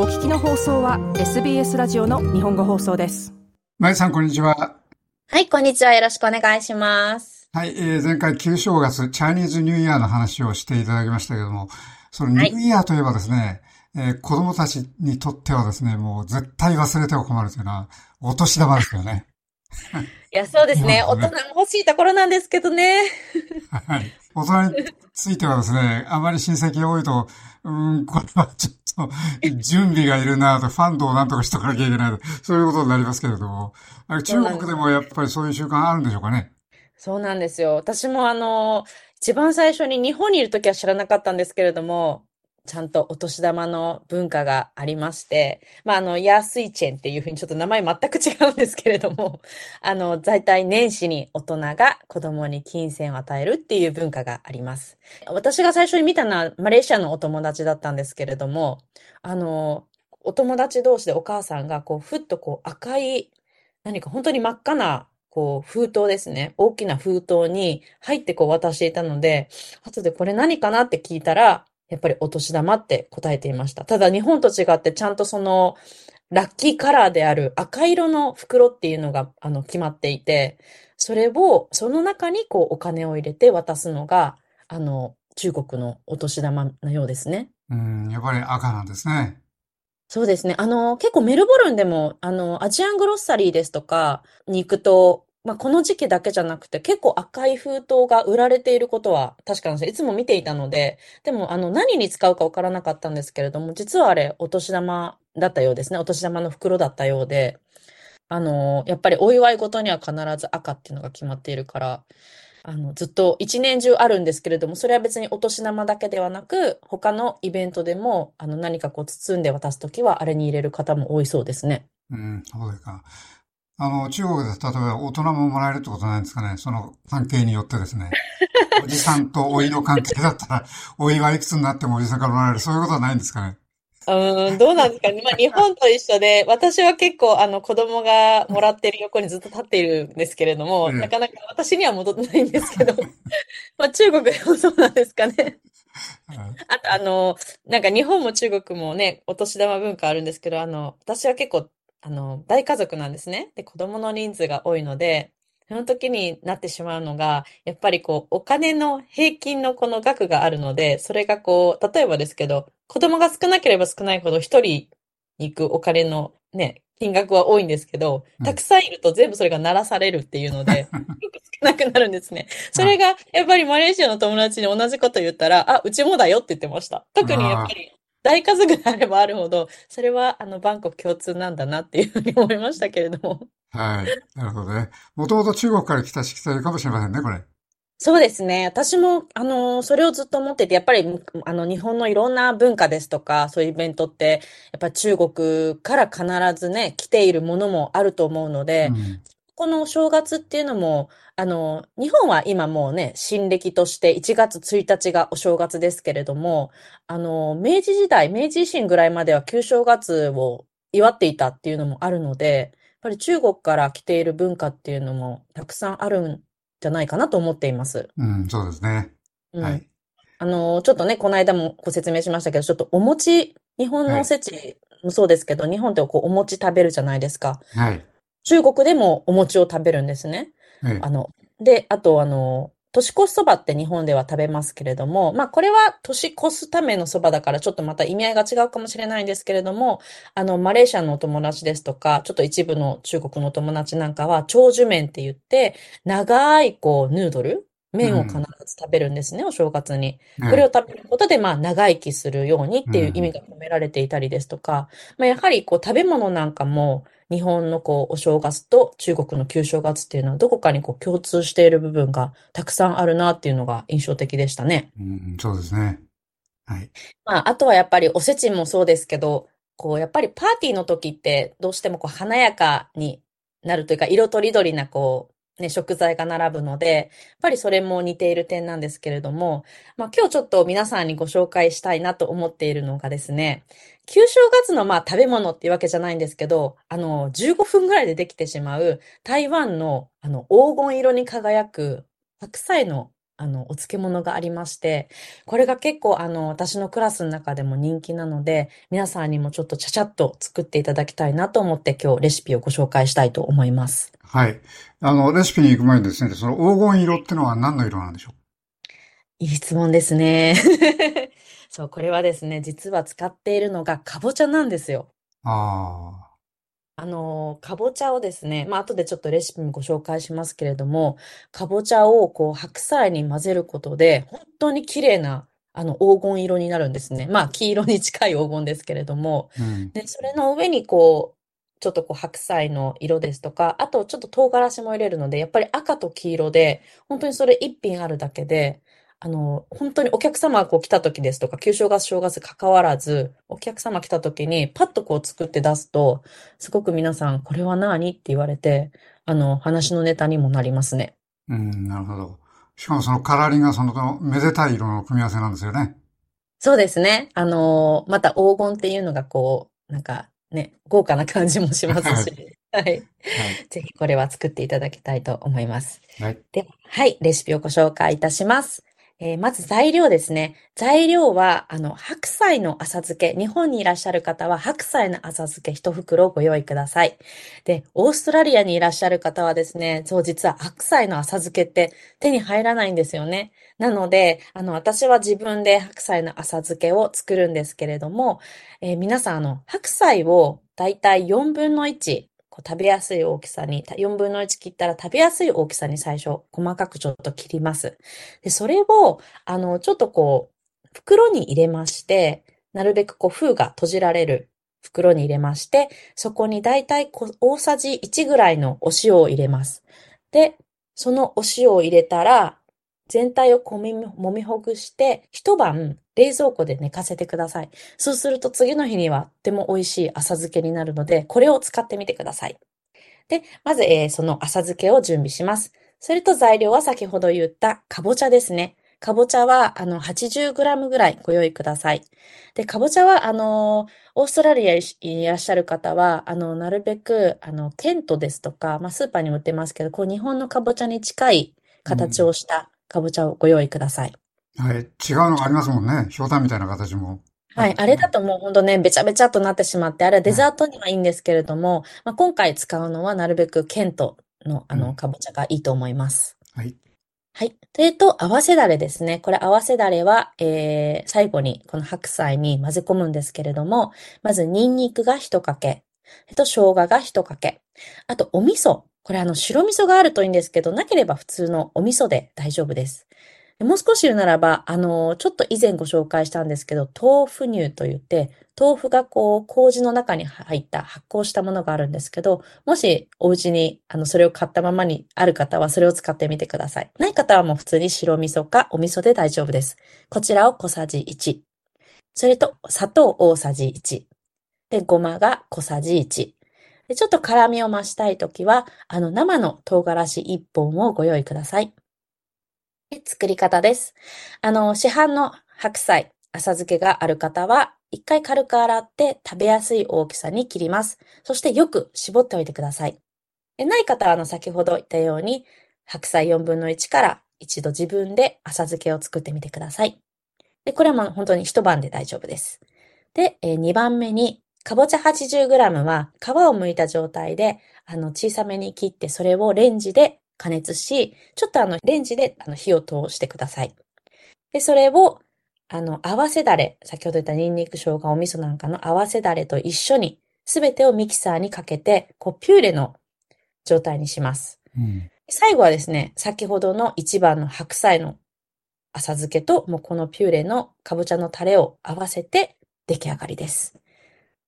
お聞きの放送は SBS ラジオの日本語放送です。まゆさん、こんにちは。はい、こんにちは。よろしくお願いします。はい、えー、前回旧正月、チャイニーズニューイヤーの話をしていただきましたけども、そのニューイヤーといえばですね、えー子供たちにとってはですね、もう絶対忘れては困るというのは、お年玉ですよね。いや、そうですね。ね大人も欲しいところなんですけどね。はい。大人についてはですね、あまり親戚が多いと、うーん、これはちょっと、準備がいるなと、ファンドをなんとかしとかなきゃいけないと、そういうことになりますけれども、中国でもやっぱりそういう習慣あるんでしょうかね？そうなんですよ。私もあの、一番最初に日本にいるときは知らなかったんですけれども、ちゃんとお年玉の文化がありまして、まあ、あの、ヤースイチェンっていうふうにちょっと名前全く違うんですけれども、あの、大体年始に大人が子供に金銭を与えるっていう文化があります。私が最初に見たのはマレーシアのお友達だったんですけれども、あの、お友達同士でお母さんがこう、ふっとこう赤い、何か本当に真っ赤な、こう、封筒ですね。大きな封筒に入ってこう渡していたので、後でこれ何かなって聞いたら、やっぱりお年玉って答えていました。ただ日本と違ってちゃんとその、ラッキーカラーである赤色の袋っていうのが、あの、決まっていて、それを、その中にこう、お金を入れて渡すのが、あの、中国のお年玉のようですね。うん、やっぱり赤なんですね。そうですね。あの、結構メルボルンでも、あの、アジアングロッサリーですとかに行くと、まあ、この時期だけじゃなくて、結構赤い封筒が売られていることは確かなんです。いつも見ていたので、でも、あの、何に使うかわからなかったんですけれども、実はあれ、お年玉だったようですね。お年玉の袋だったようで、あの、やっぱりお祝い事には必ず赤っていうのが決まっているから、あの、ずっと一年中あるんですけれども、それは別にお年玉だけではなく、他のイベントでも、あの、何かこう包んで渡すときは、あれに入れる方も多いそうですね。うん、そうですか。あの、中国で例えば大人ももらえるってことないんですかね。その関係によってですね。おじさんと老いの関係だったら、老いはいくつになってもおじさんからもらえる。そういうことはないんですかね。うーん、どうなんですかね。まあ、日本と一緒で、私は結構、あの、子供がもらってる横にずっと立っているんですけれども、ええなかなか私には戻ってないんですけど、まあ、中国でもそうなんですかね。はいあと、あの、なんか日本も中国もね、お年玉文化あるんですけど、あの、私は結構、あの、大家族なんですね。で、子供の人数が多いので、その時になってしまうのが、やっぱりこう、お金の平均のこの額があるので、それがこう、例えばですけど、子供が少なければ少ないほど一人に行くお金のね、金額は多いんですけどうん、たくさんいると全部それが鳴らされるっていうので、少なくなるんですね。それが、やっぱりマレーシアの友達に同じこと言ったら、あ、うちもだよって言ってました。特にやっぱり、大家族であればあるほど、それは、あの、バンコク共通なんだなっていうふうに思いましたけれども。はい。なるほどね。もともと中国から来たしきたりかもしれませんね、これ。そうですね。私も、あの、それをずっと思ってて、やっぱり、あの、日本のいろんな文化ですとか、そういうイベントって、やっぱ中国から必ずね、来ているものもあると思うので、うんこのお正月っていうのも、あの、日本は今もうね、新暦として1月1日がお正月ですけれども、あの、明治時代、明治維新ぐらいまでは旧正月を祝っていたっていうのもあるので、やっぱり中国から来ている文化っていうのもたくさんあるんじゃないかなと思っています。うん、そうですね。うんはい。あの、ちょっとね、この間もご説明しましたけど、ちょっとお餅、日本のおせちもそうですけど、日本ってこうお餅食べるじゃないですか。はい。中国でもお餅を食べるんですね。はい。あの、で、あと、あの、年越しそばって日本では食べますけれども、まあ、これは年越すためのそばだから、ちょっとまた意味合いが違うかもしれないんですけれども、あの、マレーシアのお友達ですとか、ちょっと一部の中国のお友達なんかは、長寿麺って言って、長い、こう、ヌードル？麺を必ず食べるんですね、お正月に。これを食べることで、まあ、長生きするようにっていう意味が込められていたりですとか、まあ、やはり、こう、食べ物なんかも、日本のこう、お正月と中国の旧正月っていうのは、どこかにこう、共通している部分がたくさんあるなっていうのが印象的でしたね。うん、そうですね。はい。まあ、あとはやっぱりおせちもそうですけど、こう、やっぱりパーティーの時って、どうしてもこう、華やかになるというか、色とりどりなこう、ね、食材が並ぶので、やっぱりそれも似ている点なんですけれども、まあ今日ちょっと皆さんにご紹介したいなと思っているのがですね、旧正月のまあ食べ物っていうわけじゃないんですけど、あの、15分ぐらいでできてしまう台湾のあの黄金色に輝く白菜のあの、お漬物がありまして、これが結構、あの、私のクラスの中でも人気なので、皆さんにもちょっとちゃちゃっと作っていただきたいなと思って今日レシピをご紹介したいと思います。はい。あの、レシピに行く前にですね、その黄金色ってのは何の色なんでしょう？いい質問ですね。そう、これはですね、実は使っているのがかぼちゃなんですよ。うああの、かぼちゃをですね、まあ、後でちょっとレシピもご紹介しますけれども、かぼちゃをこう白菜に混ぜることで、本当に綺麗な、あの、黄金色になるんですね。まあ、黄色に近い黄金ですけれども、あ。うん。で、それの上にこう、ちょっとこう白菜の色ですとか、あとちょっと唐辛子も入れるので、やっぱり赤と黄色で、本当にそれ一品あるだけで、あの、本当にお客様がこう来た時ですとか、旧正月正月関わらず、お客様来た時にパッとこう作って出すと、すごく皆さん、これは何って言われて、あの、話のネタにもなりますね。うん、なるほど。しかもそのカラーリングがそのめでたい色の組み合わせなんですよね。そうですね。あの、また黄金っていうのがこう、なんかね、豪華な感じもしますし、はい。はい。ぜひこれは作っていただきたいと思います。はい。では、はい、レシピをご紹介いたします。えーまず材料ですね。材料は、あの、白菜の浅漬け。日本にいらっしゃる方は、白菜の浅漬け一袋をご用意ください。で、オーストラリアにいらっしゃる方はですね、そう、実は白菜の浅漬けって手に入らないんですよね。なので、あの、私は自分で白菜の浅漬けを作るんですけれども、えー皆さん、あの、白菜をだいたい4分の1、こう食べやすい大きさに、4分の1切ったら食べやすい大きさに最初、細かくちょっと切ります。で、それを、あの、ちょっとこう、袋に入れまして、なるべくこう、封が閉じられる袋に入れまして、そこにだいたい大さじ1ぐらいのお塩を入れます。で、そのお塩を入れたら、全体をこみ揉みほぐして、一晩冷蔵庫で寝かせてください。そうすると次の日にはとても美味しい浅漬けになるので、これを使ってみてください。で、まず、えーその浅漬けを準備します。それと材料は先ほど言ったかぼちゃですね。かぼちゃは、あの、80g ぐらいご用意ください。で、かぼちゃは、あの、オーストラリアにいらっしゃる方は、あの、なるべく、あの、ケントですとか、まあ、スーパーにも売ってますけど、こう、日本のかぼちゃに近い形をしたかぼちゃをご用意ください。はい。違うのがありますもんね。ひょうたんみたいな形も。はい。あれだともうほんとね、べちゃべちゃっとなってしまって、あれはデザートにはいいんですけれども、まあ、今回使うのはなるべくケントのあの、うんかぼちゃがいいと思います。はい。はい。それと、合わせだれですね。これ合わせだれは、えー、最後にこの白菜に混ぜ込むんですけれども、まずニンニクが一かけ、えっと、生姜が一かけ、あとお味噌。これあの、白味噌があるといいんですけど、なければ普通のお味噌で大丈夫です。もう少し言うならば、あの、ちょっと以前ご紹介したんですけど、豆腐乳と言って、豆腐がこう、麹の中に入った発酵したものがあるんですけど、もしお家にあのそれを買ったままにある方はそれを使ってみてください。ない方はもう普通に白味噌かお味噌で大丈夫です。こちらを小さじ1。それと砂糖大さじ1。で、ごまが小さじ1。で、ちょっと辛みを増したいときは、あの生の唐辛子1本をご用意ください。作り方です。あの、市販の白菜、浅漬けがある方は、一回軽く洗って食べやすい大きさに切ります。そしてよく絞っておいてください。ない方は、あの、先ほど言ったように、白菜4分の1から一度自分で浅漬けを作ってみてください。で、これも本当に一晩で大丈夫です。で、え2番目に、かぼちゃ 80g は皮を剥いた状態で、あの、小さめに切って、それをレンジで加熱し、ちょっとあの、レンジであの火を通してください。で、それを、あの、合わせだれ、先ほど言ったニンニク、生姜、お味噌なんかの合わせだれと一緒に、すべてをミキサーにかけて、こう、ピューレの状態にします。うん。最後はですね、先ほどの一番の白菜の浅漬けと、もうこのピューレのかぼちゃのタレを合わせて出来上がりです。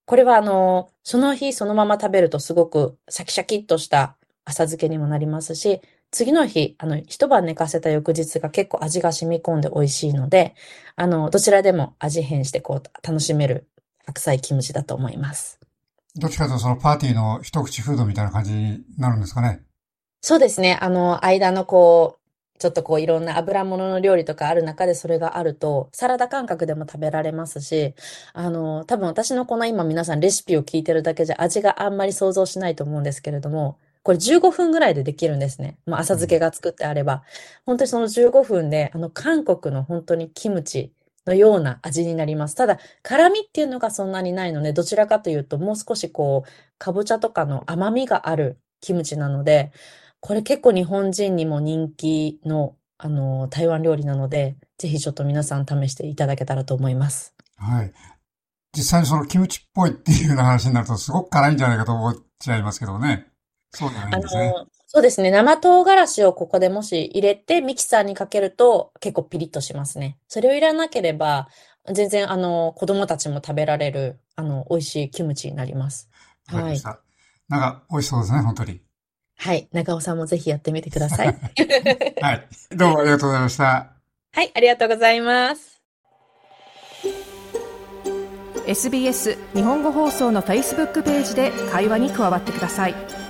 これはあの、その日そのまま食べるとすごくシャキシャキっとした浅漬けにもなりますし、次の日、あの、一晩寝かせた翌日が結構味が染み込んで美味しいので、あの、どちらでも味変してこう楽しめる白菜キムチだと思います。どっちかというとそのパーティーの一口フードみたいな感じになるんですかね？そうですね。あの、間のこう、ちょっとこういろんな油物の料理とかある中でそれがあると、サラダ感覚でも食べられますし、あの、多分私のこの今皆さんレシピを聞いてるだけじゃ味があんまり想像しないと思うんですけれども、これ15分ぐらいでできるんですね。まあ、浅漬けが作ってあれば。本当にその15分で、あの、韓国の本当にキムチのような味になります。ただ、辛みっていうのがそんなにないので、どちらかというと、もう少しこう、かぼちゃとかの甘みがあるキムチなので、これ結構日本人にも人気の、あの、台湾料理なので、ぜひちょっと皆さん試していただけたらと思います。はい。実際にそのキムチっぽいっていうような話になるとすごく辛いんじゃないかと思っちゃいますけどね。そうないんですね。そうですね。生唐辛子をここでもし入れてミキサーにかけると結構ピリッとしますね。それをいらなければ、全然あの、子供たちも食べられる、あの、美味しいキムチになります。はい。なんか美味しそうですね、本当に。はい。長尾さんもぜひやってみてください。はい。どうもありがとうございました。はい、ありがとうございます。SBS 日本語放送の Facebook ページで会話に加わってください。「